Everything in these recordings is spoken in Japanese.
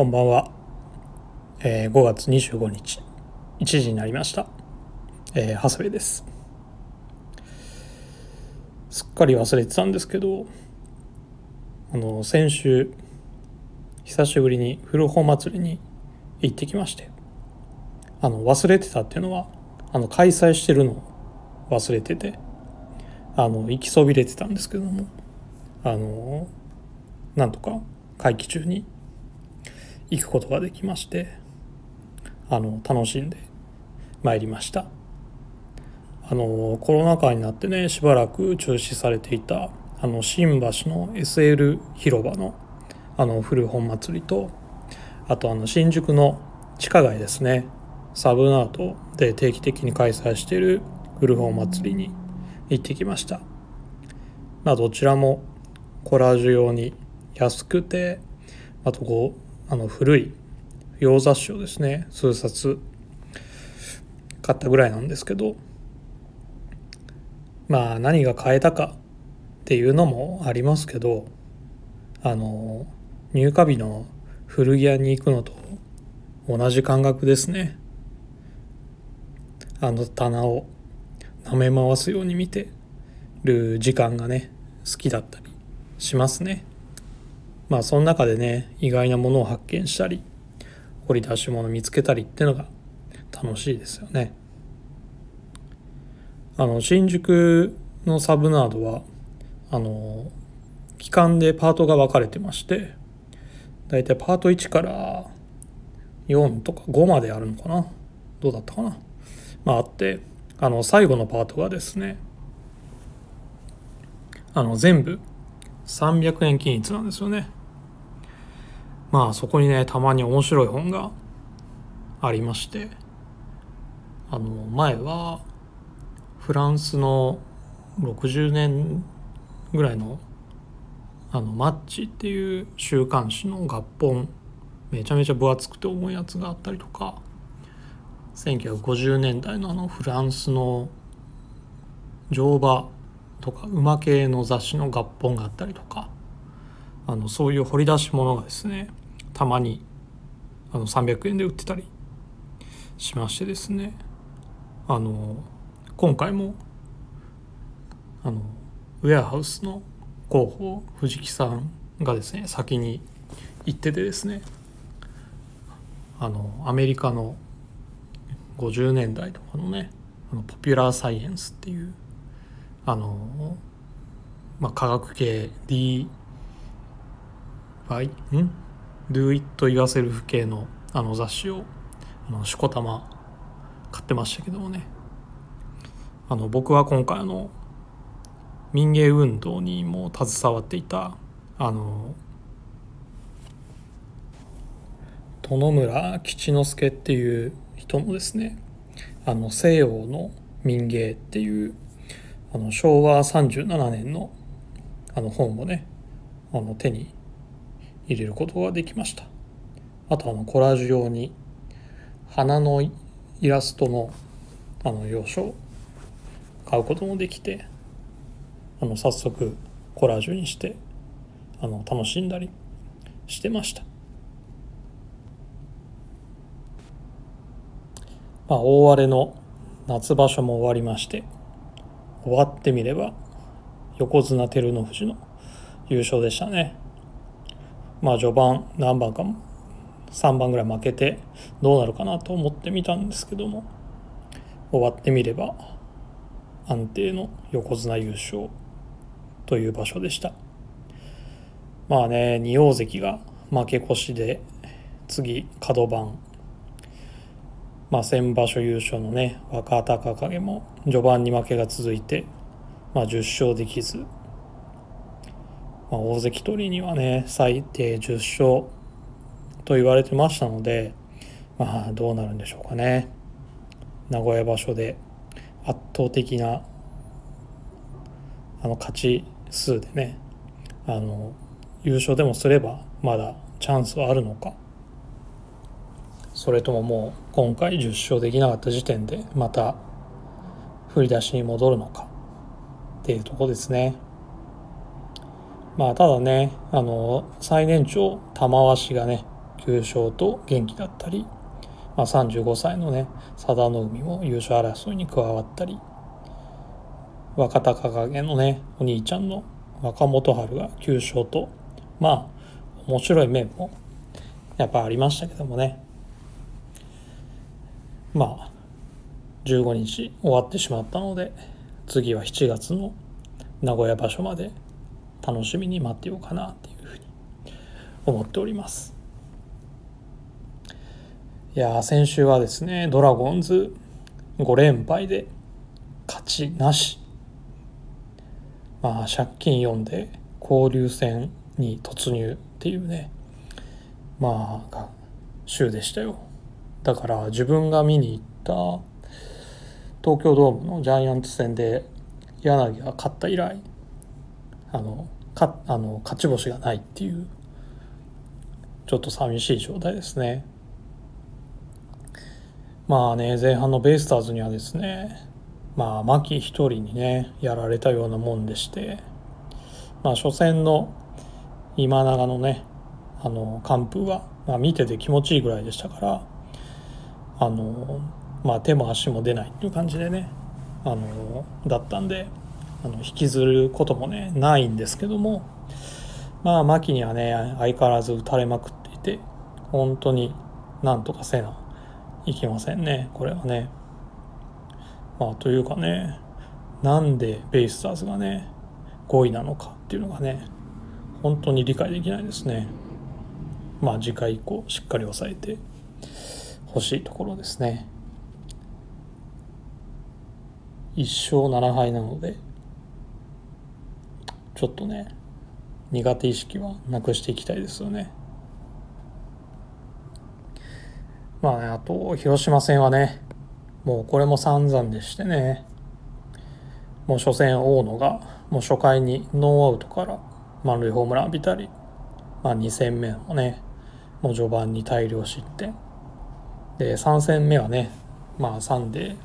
こんばんは、えー、5月25日1時になりました、えー、長谷部です。すっかり忘れてたんですけどあの先週久しぶりに古本祭りに行ってきましてあの忘れてたっていうのはあの開催してるのを忘れててあの行きそびれてたんですけどもあのなんとか会期中に行くことができましてあの楽しんでまいりました。あのコロナ禍になってねしばらく中止されていたあの新橋の SL 広場のあの古本祭りとあとあの新宿の地下街ですね。サブナートで定期的に開催している古本祭りに行ってきました。まあどちらもコラージュ用に安くてあとこうあの古い洋雑誌をですね数冊買ったぐらいなんですけどまあ何が買えたかっていうのもありますけどあの入荷日の古着屋に行くのと同じ感覚ですねあの棚を舐め回すように見てる時間がね好きだったりしますね。まあその中でね意外なものを発見したり掘り出し物見つけたりっていうのが楽しいですよね。あの新宿のサブナードはあの期間でパートが分かれてましてだいたいパート1から4とか5まであるのかな？どうだったかな？まああってあの最後のパートがですねあの全部300円均一なんですよね。まあそこにねたまに面白い本がありましてあの前はフランスの60年ぐらいのあのマッチっていう週刊誌の合本めちゃめちゃ分厚くて重いやつがあったりとか1950年代のあのフランスの乗馬とか馬系の雑誌の合本があったりとかあのそういう掘り出し物がですねたまにあの300円で売ってたりしましてですね。あの今回もあのウェアハウスの広報藤木さんがですね先に行っててですね。あのアメリカの50年代とかのねあのポピュラーサイエンスっていうあの、まあ、科学系 DY ん？Do It Yourself 系のあの雑誌をあのしこたま買ってましたけどもね。あの僕は今回あの民芸運動にも携わっていたあの殿村吉之助っていう人のですねあの西洋の民芸っていうあの昭和37年のあの本をねあの手に入れることができました。あとあのコラージュ用に花のイラストのあの洋書を買うこともできてあの早速コラージュにしてあの楽しんだりしてました。まあ大荒れの夏場所も終わりまして終わってみれば横綱照ノ富士の優勝でしたね。まあ序盤何番か3番ぐらい負けてどうなるかなと思ってみたんですけども終わってみれば安定の横綱優勝という場所でした。まあね仁王関が負け越しで次角番。まあ先場所優勝のね若隆景も序盤に負けが続いて、まあ、10勝できずまあ、大関取りにはね最低10勝と言われてましたのでまあどうなるんでしょうかね名古屋場所で圧倒的なあの勝ち数でねあの優勝でもすればまだチャンスはあるのかそれとももう今回10勝できなかった時点でまた振り出しに戻るのかっていうとこですね。まあただねあの最年長玉鷲がね9勝と元気だったり、まあ、35歳のね佐田の海も優勝争いに加わったり若隆景のねお兄ちゃんの若元春が9勝とまあ面白い面もやっぱありましたけどもね。まあ15日終わってしまったので次は7月の名古屋場所まで楽しみに待ってようかなっていうふうに思っております。いや先週はですねドラゴンズ5連敗で勝ちなし。まあ借金4で交流戦に突入っていうね。まあ週でしたよ。だから自分が見に行った東京ドームのジャイアンツ戦で柳が勝った以来あのかあの勝ち星がないっていうちょっと寂しい状態ですね。まあね前半のベイスターズにはですねまあ牧一人にねやられたようなもんでしてまあ初戦の今永のねあの完封は、まあ、見てて気持ちいいぐらいでしたからあのまあ手も足も出ないっていう感じでねあのだったんであの引きずることもねないんですけどもまあ牧にはね相変わらず打たれまくっていて本当になんとかせないきませんねこれはね。まあというかねなんでベイスターズがね5位なのかっていうのがね本当に理解できないですね。まあ次回以降しっかり抑えてほしいところですね。1勝7敗なのでちょっとね苦手意識はなくしていきたいですよね。まあねあと広島戦はねもうこれも散々でしてね。もう初戦大野がもう初回にノーアウトから満塁ホームラン浴びたり、まあ、2戦目もねもう序盤に大量失点。で3戦目はねまあ3で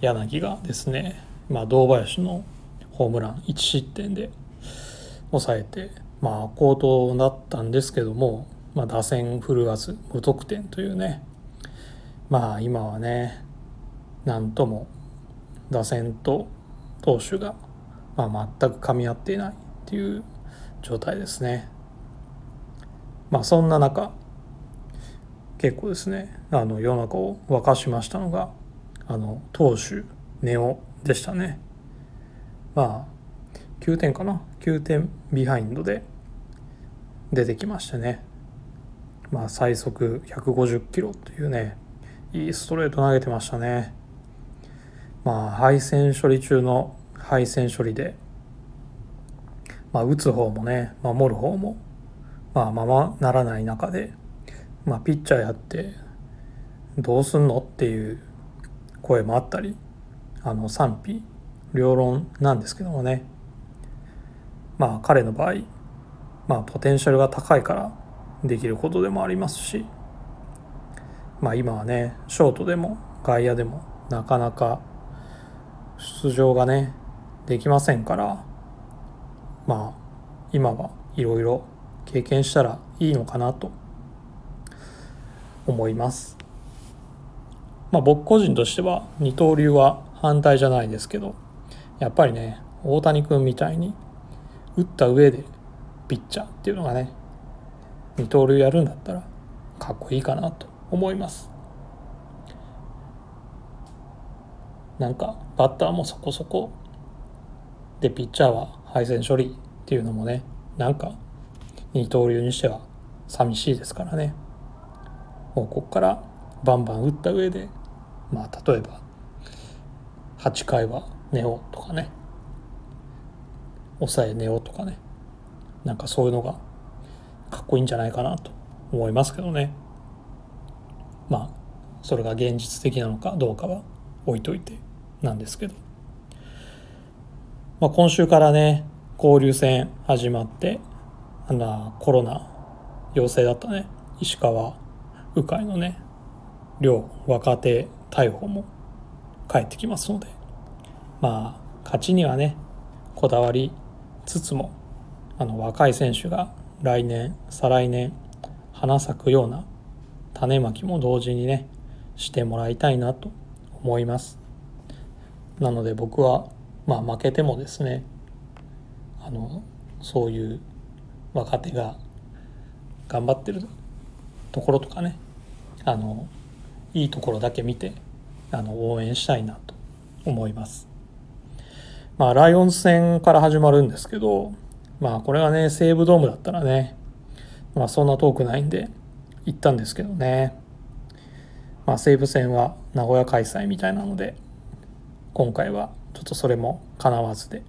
柳がですね、まあ、堂林のホームラン1失点で抑えて、まあ、好投だったんですけども、まあ、打線振るわず無得点というね、まあ、今はね、なんとも打線と投手が、まあ、全く噛み合っていないっていう状態ですね。まあ、そんな中、結構ですね、あの世の中を沸かしましたのが、あの投手ネオでしたね。まあ9点かな？9点ビハインドで出てきましてね。まあ最速150キロというねいいストレート投げてましたね。まあ配線処理中の配線処理でまあ打つ方もね守る方もまあままならない中でまあピッチャーやってどうすんのっていう声もあったりあの賛否両論なんですけどもね。まあ彼の場合まあポテンシャルが高いからできることでもありますしまあ今はねショートでも外野でもなかなか出場がねできませんからまあ今はいろいろ経験したらいいのかなと思います。まあ僕個人としては二刀流は反対じゃないですけどやっぱりね大谷君みたいに打った上でピッチャーっていうのがね二刀流やるんだったらかっこいいかなと思います。なんかバッターもそこそこでピッチャーは配線処理っていうのもねなんか二刀流にしては寂しいですからね。もうこっからバンバン打った上でまあ例えば8回は寝ようとかね抑え寝ようとかね。なんかそういうのがかっこいいんじゃないかなと思いますけどね。まあそれが現実的なのかどうかは置いといてなんですけど、まあ、今週からね交流戦始まってあのコロナ陽性だったね。石川鵜飼のね両若手逮捕も帰ってきますので。まあ勝ちにはねこだわりつつもあの若い選手が来年再来年花咲くような種まきも同時にねしてもらいたいなと思いますなので僕はまあ負けてもですねあのそういう若手が頑張ってるところとかねあのいいところだけ見てあの応援したいなと思います。まあライオンズ戦から始まるんですけどまあこれがね西武ドームだったらねまあそんな遠くないんで行ったんですけどね。まあ西武戦は名古屋開催みたいなので今回はちょっとそれもかなわずで。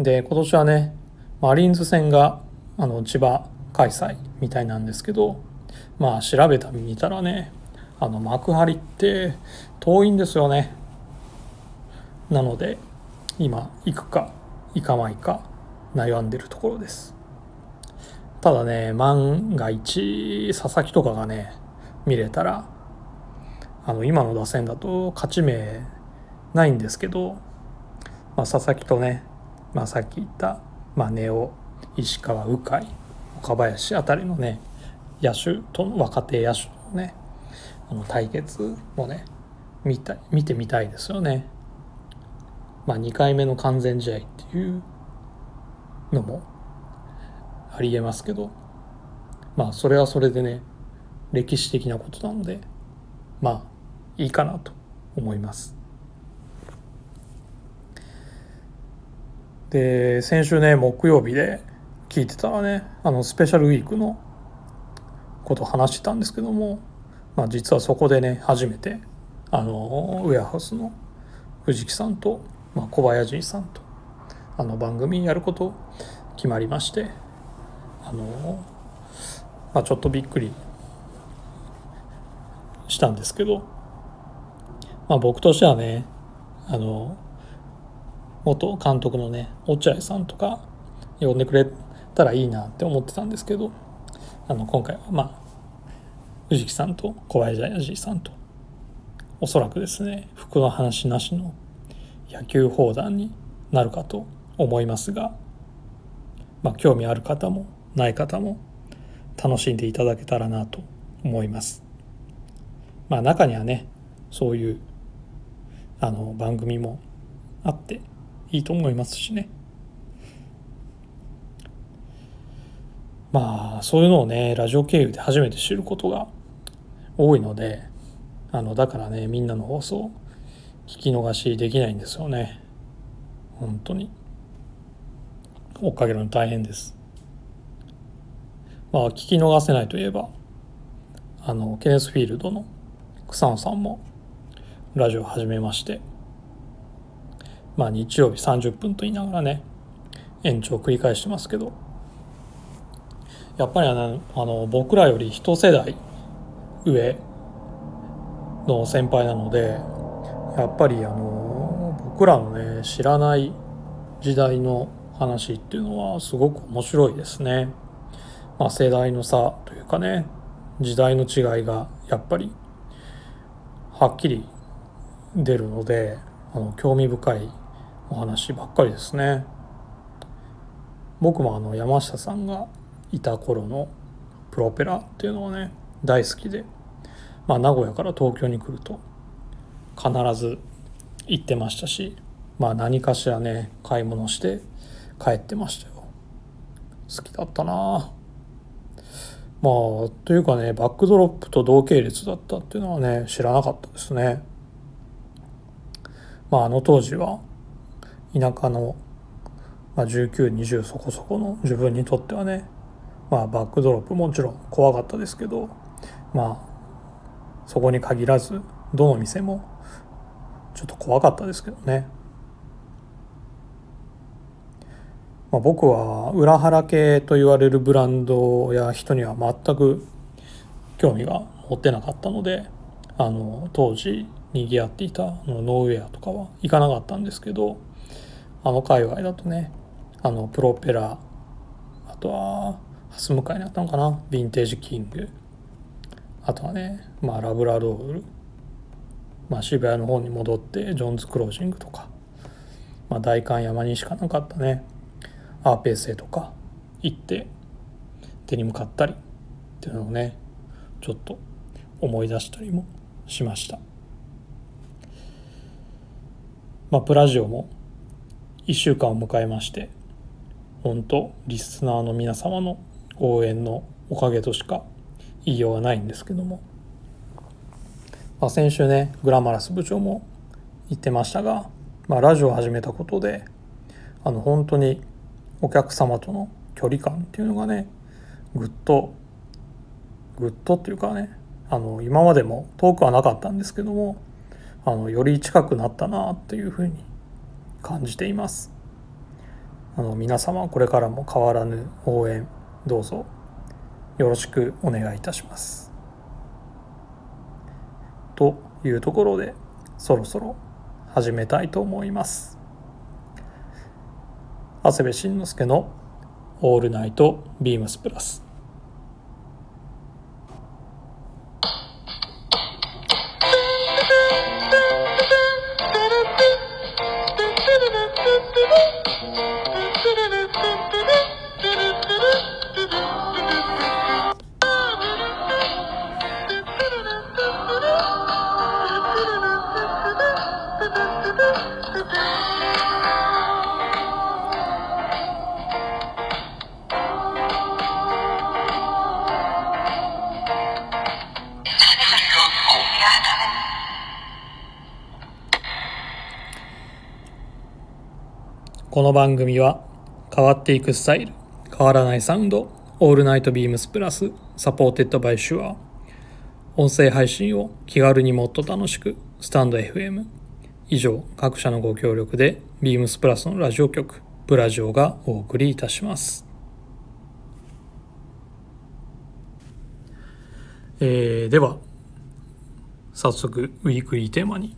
で今年はねマリーンズ戦があの千葉開催みたいなんですけどまあ調べた見たらねあの幕張って遠いんですよね。なので今行くか行かないか悩んでるところですただね万が一佐々木とかがね見れたらあの今の打線だと勝ち目ないんですけど、まあ、佐々木とね、まあ、さっき言った、まあ、根尾石川鵜飼岡林あたりのね野手と若手野手のねあの対決をね見た見てみたいですよね。まあ、2回目の完全試合っていうのもありえますけどまあそれはそれでね歴史的なことなのでまあいいかなと思います。で先週ね木曜日で聞いてたらねあのスペシャルウィークのことを話してたんですけども、まあ、実はそこでね初めてあのウェアハウスの藤木さんと、まあ、小林さんとあの番組やること決まりましてあの、まあ、ちょっとびっくりしたんですけど、まあ、僕としてはねあの元監督のね落合さんとか呼んでくれたらいいなって思ってたんですけどあの今回はまあ藤木さんと小林さんとおそらくですね服の話なしの野球砲弾になるかと思いますが、まあ、興味ある方もない方も楽しんでいただけたらなと思います。まあ中にはねそういうあの番組もあっていいと思いますしね。まあそういうのをねラジオ経由で初めて知ることが多いのであのだからねみんなの放送聞き逃しできないんですよね。本当に。追っかけるの大変です。まあ聞き逃せないといえばあのケネスフィールドの草野さんもラジオ始めましてまあ日曜日30分と言いながらね延長を繰り返してますけどやっぱりあのあの僕らより一世代上の先輩なのでやっぱりあの僕らのね知らない時代の話っていうのはすごく面白いですね。まあ、世代の差というかね時代の違いがやっぱりはっきり出るのであの興味深いお話ばっかりですね。僕もあの山下さんがいた頃のプロペラっていうのはね大好きで、まあ、名古屋から東京に来ると必ず行ってましたし、まあ、何かしらね買い物して帰ってましたよ。好きだったな。まあというかねバックドロップと同系列だったっていうのはね知らなかったですね。まああの当時は田舎の、まあ、1920そこそこの自分にとってはねまあバックドロップもちろん怖かったですけどまあそこに限らずどの店もちょっと怖かったですけどね、まあ、僕は裏腹系と言われるブランドや人には全く興味が持ってなかったのであの当時にぎわっていたノーウェアとかは行かなかったんですけどあの界隈だとねあのプロペラあとはハス向かいにあったのかなヴィンテージキング。あとはね、まあ、ラブラドール、まあ、渋谷の方に戻ってジョーンズクロージングとか、まあ、代官山にしかなかったね。アーペーセとか行って手に向かったりっていうのをねちょっと思い出したりもしました。まあプラジオも1週間を迎えまして本当リスナーの皆様の応援のおかげとしか言いようがないんですけども、まあ、先週ねグラマラス部長も言ってましたが、まあ、ラジオを始めたことであの本当にお客様との距離感っていうのがねぐっとぐっとっていうかねあの今までも遠くはなかったんですけどもあのより近くなったなっていうふうに感じています。あの皆様これからも変わらぬ応援どうぞよろしくお願いいたします。というところでそろそろ始めたいと思います。長谷部慎之介の「オールナイトビームスプラス」この番組は変わっていくスタイル変わらないサウンドオールナイトビームスプラス supported by Shure 音声配信を気軽にもっと楽しくスタンド FM 以上各社のご協力でビームスプラスのラジオ局ブラジオがお送りいたします。えー、では早速ウィークリーテーマに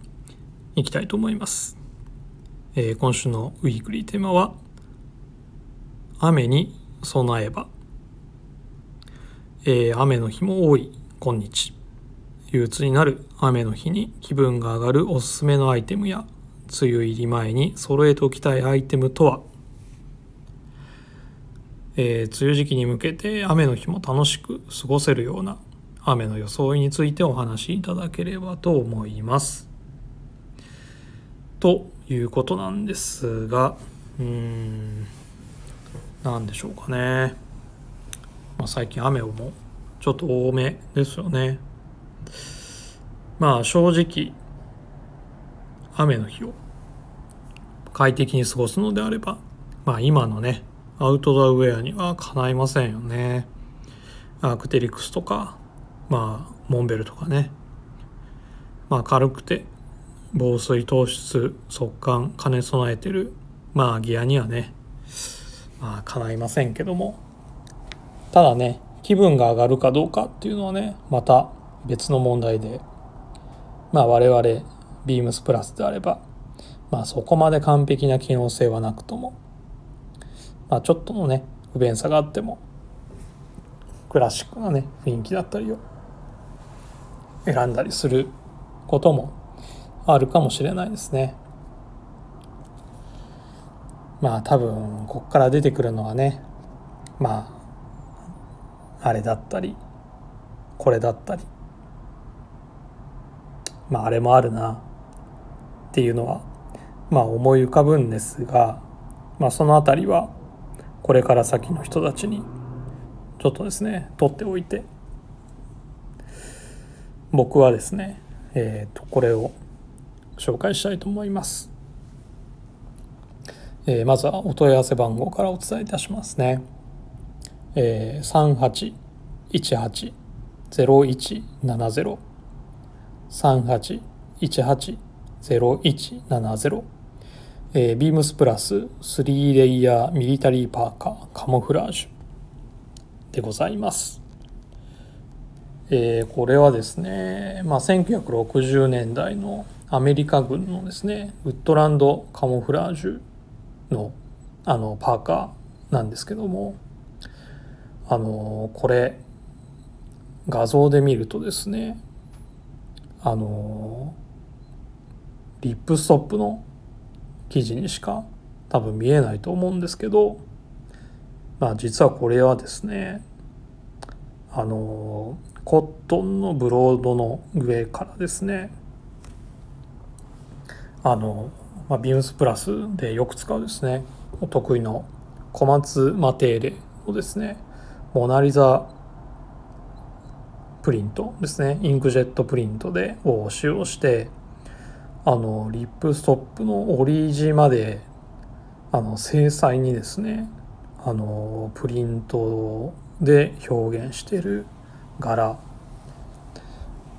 いきたいと思います。えー、今週のウィークリーテーマは雨に備えば、えー、雨の日も多い今日。憂鬱になる雨の日に気分が上がるおすすめのアイテムや梅雨入り前に揃えておきたいアイテムとは、えー、梅雨時期に向けて雨の日も楽しく過ごせるような雨の装いについてお話しいただければと思います。ということなんですがうーん何でしょうかね、まあ、最近雨をもちょっと多めですよね。まあ正直雨の日を快適に過ごすのであればまあ今のねアウトドアウェアにはかないませんよね。アークテリクスとかまあモンベルとかね。まあ軽くて防水糖質速乾兼ね備えてる。まあギアにはねまあ叶いませんけども。ただね気分が上がるかどうかっていうのはねまた別の問題で。まあ我々ビームスプラスであればまあそこまで完璧な機能性はなくともまあちょっとのね不便さがあってもクラシックなね雰囲気だったりを選んだりすることもあるかもしれないですね。まあ多分こっから出てくるのはねまああれだったりこれだったりまああれもあるなっていうのはまあ思い浮かぶんですがまあその辺りはこれから先の人たちにちょっとですね取っておいて僕はですねえっ、ー、とこれを紹介したいと思います。えー、まずはお問い合わせ番号からお伝えいたしますね。えー、3818-0170 3818-0170えー、ビームスプラス3レイヤーミリタリーパーカーカモフラージュでございます。えー、これはですね、まあ、1960年代のアメリカ軍のですねウッドランドカモフラージュのあのパーカーなんですけどもあのこれ画像で見るとですねあのリップストップの記事にしか多分見えないと思うんですけどまあ実はこれはですねあのコットンのブロードの上からですねあの、まあ、ビームスプラスでよく使うですね。お得意の。小松マテーレをですね。モナリザプリントですね。インクジェットプリントでを使用してあのリップストップのオリジまであの精細にですね。あのプリントで表現してる柄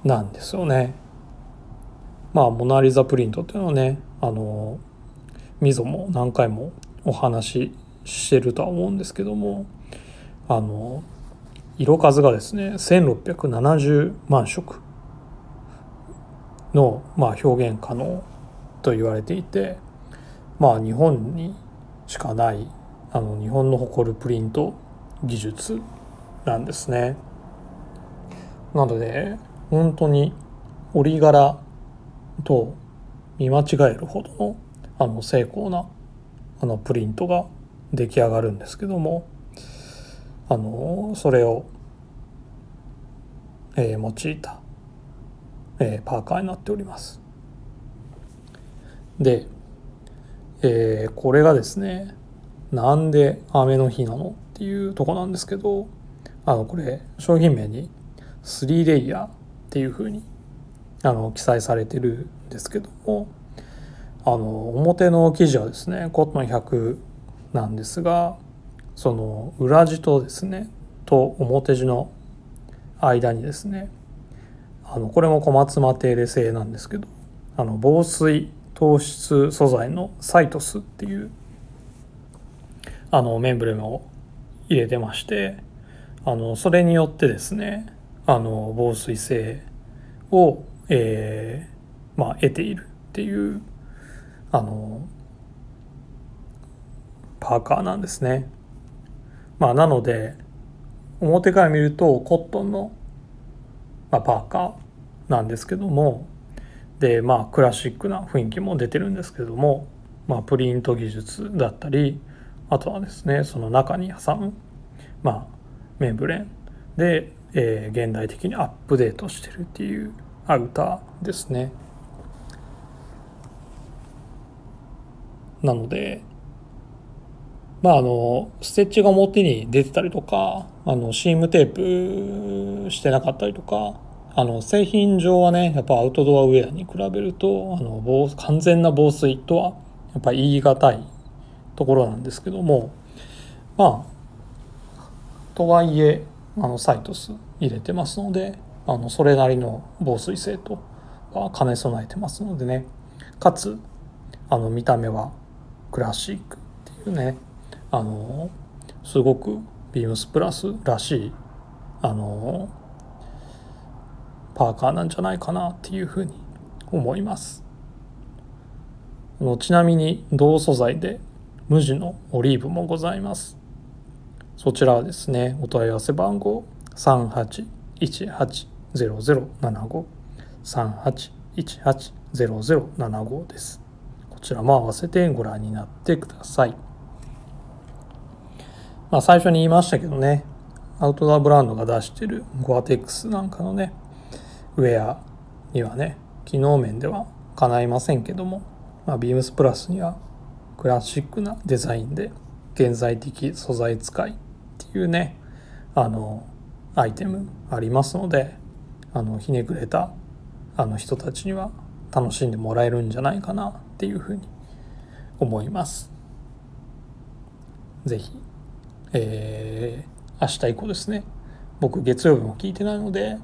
なんですよね。まあモナ・リザプリントっていうのはねあの溝も何回もお話ししてるとは思うんですけどもあの色数がですね1670万色の、まあ、表現可能と言われていてまあ日本にしかないあの日本の誇るプリント技術なんですね。なので本当に折り柄と見間違えるほどのあの精巧なあのプリントが出来上がるんですけどもあのそれを、えー、用いた、えー、パーカーになっております。で、えー、これがですねなんで雨の日なのっていうとこなんですけどあのこれ商品名に3レイヤーっていうふうにあの記載されてるんですけどもあの表の生地はですねコットン100なんですがその裏地とですねと表地の間にですねあのこれも小松マテーレ製なんですけどあの防水糖質素材のサイトスっていうあのメンブレムを入れてましてあのそれによってですねあの防水性を、えー、まあ、得ているっていうあのパーカーなんですね。まあ、なので表から見るとコットンの、まあ、パーカーなんですけどもでまあクラシックな雰囲気も出てるんですけども、まあ、プリント技術だったりあとはですねその中に挟む、まあ、メンブレンで、えー、現代的にアップデートしてるっていうアウターですね。なのでまああのステッチが表に出てたりとかあのシームテープしてなかったりとかあの製品上はねやっぱアウトドアウェアに比べるとあの防完全な防水とはやっぱ言い難いところなんですけどもまあとはいえあのサイトス入れてますのであのそれなりの防水性とは兼ね備えてますのでね。かつあの見た目はクラシックっていうね。あのすごくビームスプラスらしいあのパーカーなんじゃないかなっていうふうに思います。ちなみに同素材で無地のオリーブもございます。そちらはですねお問い合わせ番号3818 0075-3818-0075です。こちらも合わせてご覧になってください。まあ最初に言いましたけどね。アウトドアブランドが出してるゴアテックスなんかのねウェアにはね機能面では叶いませんけども、まあ、ビームスプラスにはクラシックなデザインで現在的素材使いっていうねあのアイテムありますのであのひねくれたあの人たちには楽しんでもらえるんじゃないかなっていうふうに思います。ぜひ、えー、明日以降ですね僕月曜日も聞いてないので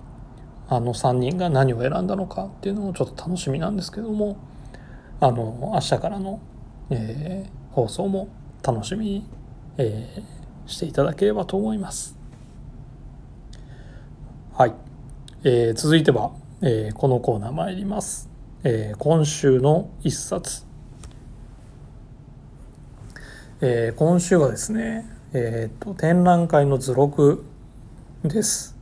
あの3人が何を選んだのかっていうのもちょっと楽しみなんですけどもあの明日からの、えー、放送も楽しみに、えー、していただければと思います。はい、えー、続いては、えー、このコーナー参ります。えー、今週の一冊、えー、今週はですね、えーと、展覧会の図録です。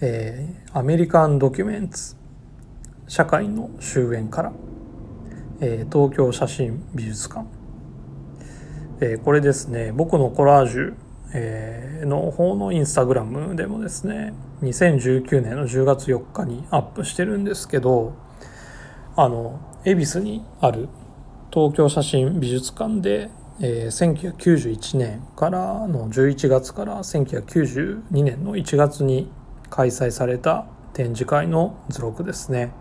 えー、アメリカンドキュメンツ社会の終焉から、えー、東京写真美術館えー、これですね僕のコラージュえー、の方のインスタグラムでもですね2019年の10月4日にアップしてるんですけどあの恵比寿にある東京写真美術館で、えー、1991年からの11月から1992年の1月に開催された展示会の図録ですね。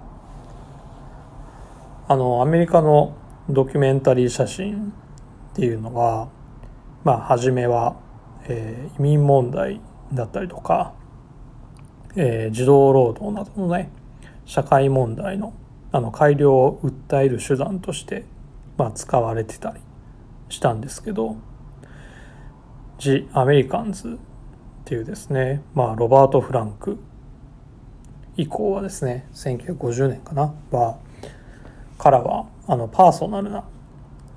あのアメリカのドキュメンタリー写真っていうのはまあ初めは、えー、移民問題だったりとか、えー、児童労働などのね社会問題のあの改良を訴える手段として、まあ、使われてたりしたんですけど「ジ・アメリカンズ」っていうですね、まあ、ロバート・フランク以降はですね1950年かなはからはあのパーソナルな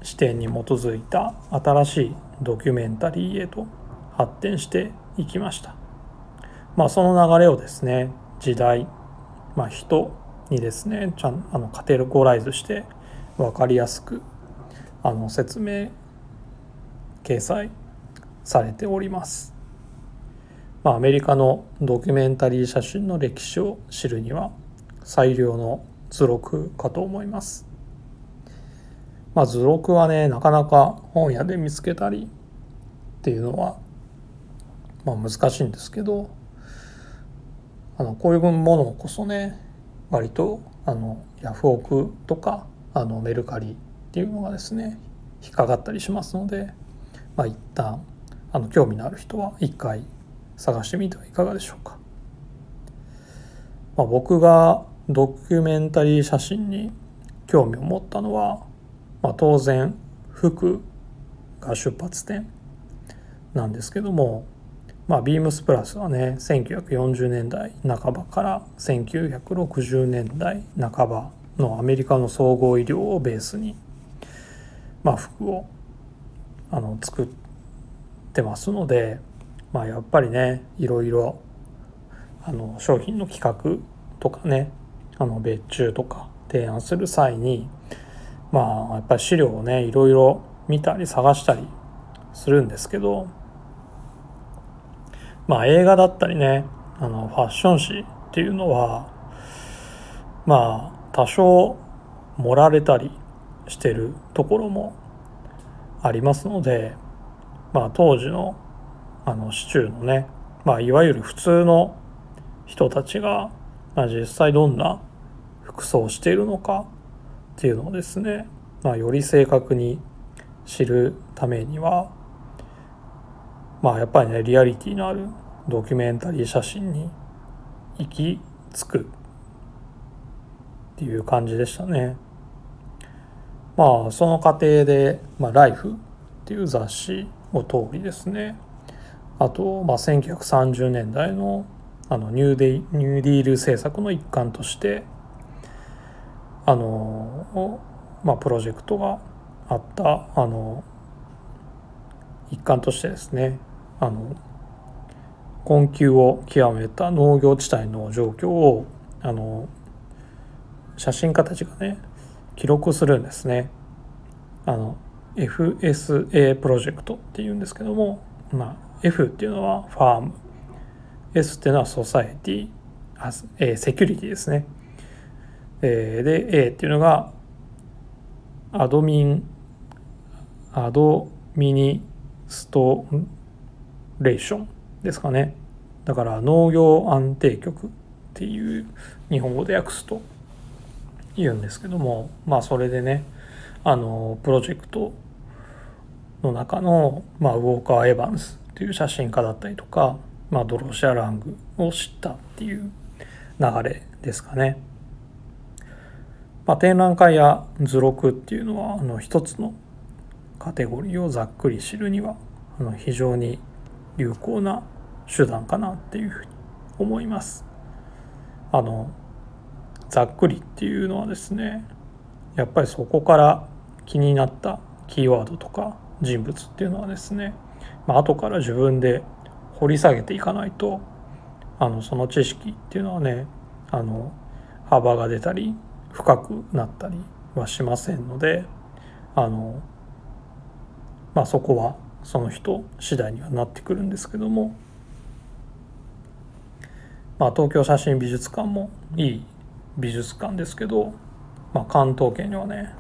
視点に基づいた新しいドキュメンタリーへと発展していきました。まあ、その流れをですね時代、まあ、人にですねちゃんあのカテゴライズして分かりやすくあの説明掲載されております。まあ、アメリカのドキュメンタリー写真の歴史を知るには最良の図録かと思います。まあ、図録はねなかなか本屋で見つけたりっていうのは、まあ、難しいんですけどあのこういうものこそね割とあのヤフオクとかあのメルカリっていうのがですね引っかかったりしますので、まあ、一旦あの興味のある人は一回探してみてはいかがでしょうか。まあ、僕がドキュメンタリー写真に興味を持ったのはまあ、当然服が出発点なんですけども、まあ、ビームスプラスはね1940年代半ばから1960年代半ばのアメリカの総合医療をベースに、まあ、服をあの作ってますので、まあ、やっぱりねいろいろあの商品の企画とかねあの別注とか提案する際にまあやっぱり資料をねいろいろ見たり探したりするんですけどまあ映画だったりねあのファッション誌っていうのはまあ多少盛られたりしてるところもありますのでまあ当時のあの市中のねまあいわゆる普通の人たちが、まあ、実際どんな服装をしているのかっていうのをですね、まあ、より正確に知るためにはまあやっぱりねリアリティのあるドキュメンタリー写真に行き着くっていう感じでしたね。まあその過程で「まあ、ライフっていう雑誌を通りですねあと、まあ、1930年代のあのニューデイニューディール政策の一環としてあの、まあ、プロジェクトがあったあの一環としてですねあの困窮を極めた農業地帯の状況をあの写真家たちがね記録するんですね。あの FSA プロジェクトっていうんですけども、まあ、F っていうのはファーム。S っていうのはソサエティあ、えー、セキュリティですね。えー、で A っていうのがアドミンアドミニストレーションですかねだから農業安定局っていう日本語で訳すと言うんですけどもまあそれでねあのプロジェクトの中の、まあ、ウォーカー・エヴァンスっていう写真家だったりとか、まあ、ドロシア・ラングを知ったっていう流れですかね。まあ、展覧会や図録っていうのはあの一つのカテゴリーをざっくり知るにはあの非常に有効な手段かなっていうふうに思います。あのざっくりっていうのはですねやっぱりそこから気になったキーワードとか人物っていうのはですね、まあ後から自分で掘り下げていかないとあのその知識っていうのはねあの幅が出たり深くなったりはしませんのであの、まあ、そこはその人次第にはなってくるんですけども、まあ、東京写真美術館もいい美術館ですけど、まあ、関東圏にはね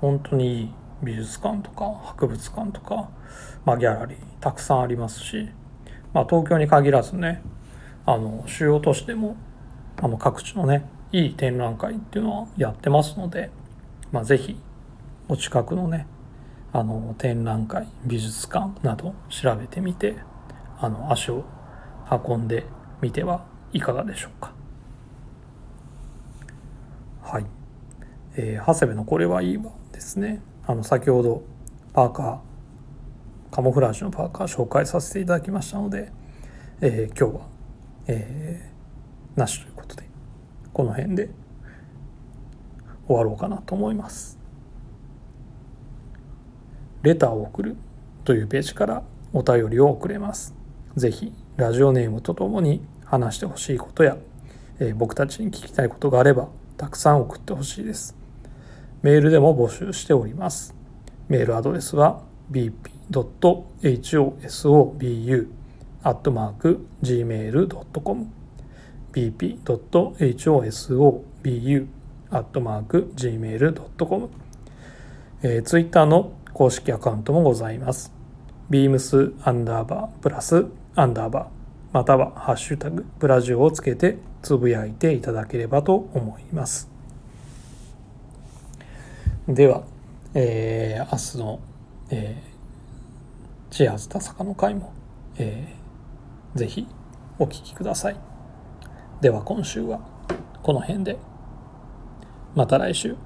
本当にいい美術館とか博物館とか、まあ、ギャラリーたくさんありますし、まあ、東京に限らずねあの主要都市でもあの各地のねいい展覧会っていうのはやってますので、まあ、ぜひお近くのねあの展覧会美術館など調べてみてあの足を運んでみてはいかがでしょうか。はい、えー、長谷部のこれはいいわですね。あの先ほどパーカーカモフラージュのパーカー紹介させていただきましたので、えー、今日は、えー、なしということでこの辺で終わろうかなと思います。レターを送るというページからお便りを送れます。ぜひラジオネームとともに話してほしいことや、え、僕たちに聞きたいことがあればたくさん送ってほしいです。メールでも募集しております。メールアドレスは bp.hosobu.gmail.com bp.hosobu.gmail.com えー、ツイッターの公式アカウントもございます。beams アンダーバープラスアンダーバーまたはハッシュタグブラジオをつけてつぶやいていただければと思います。では、えー、明日の、えー、チアーズ田坂の会も、えー、ぜひお聴きください。では今週はこの辺でまた来週。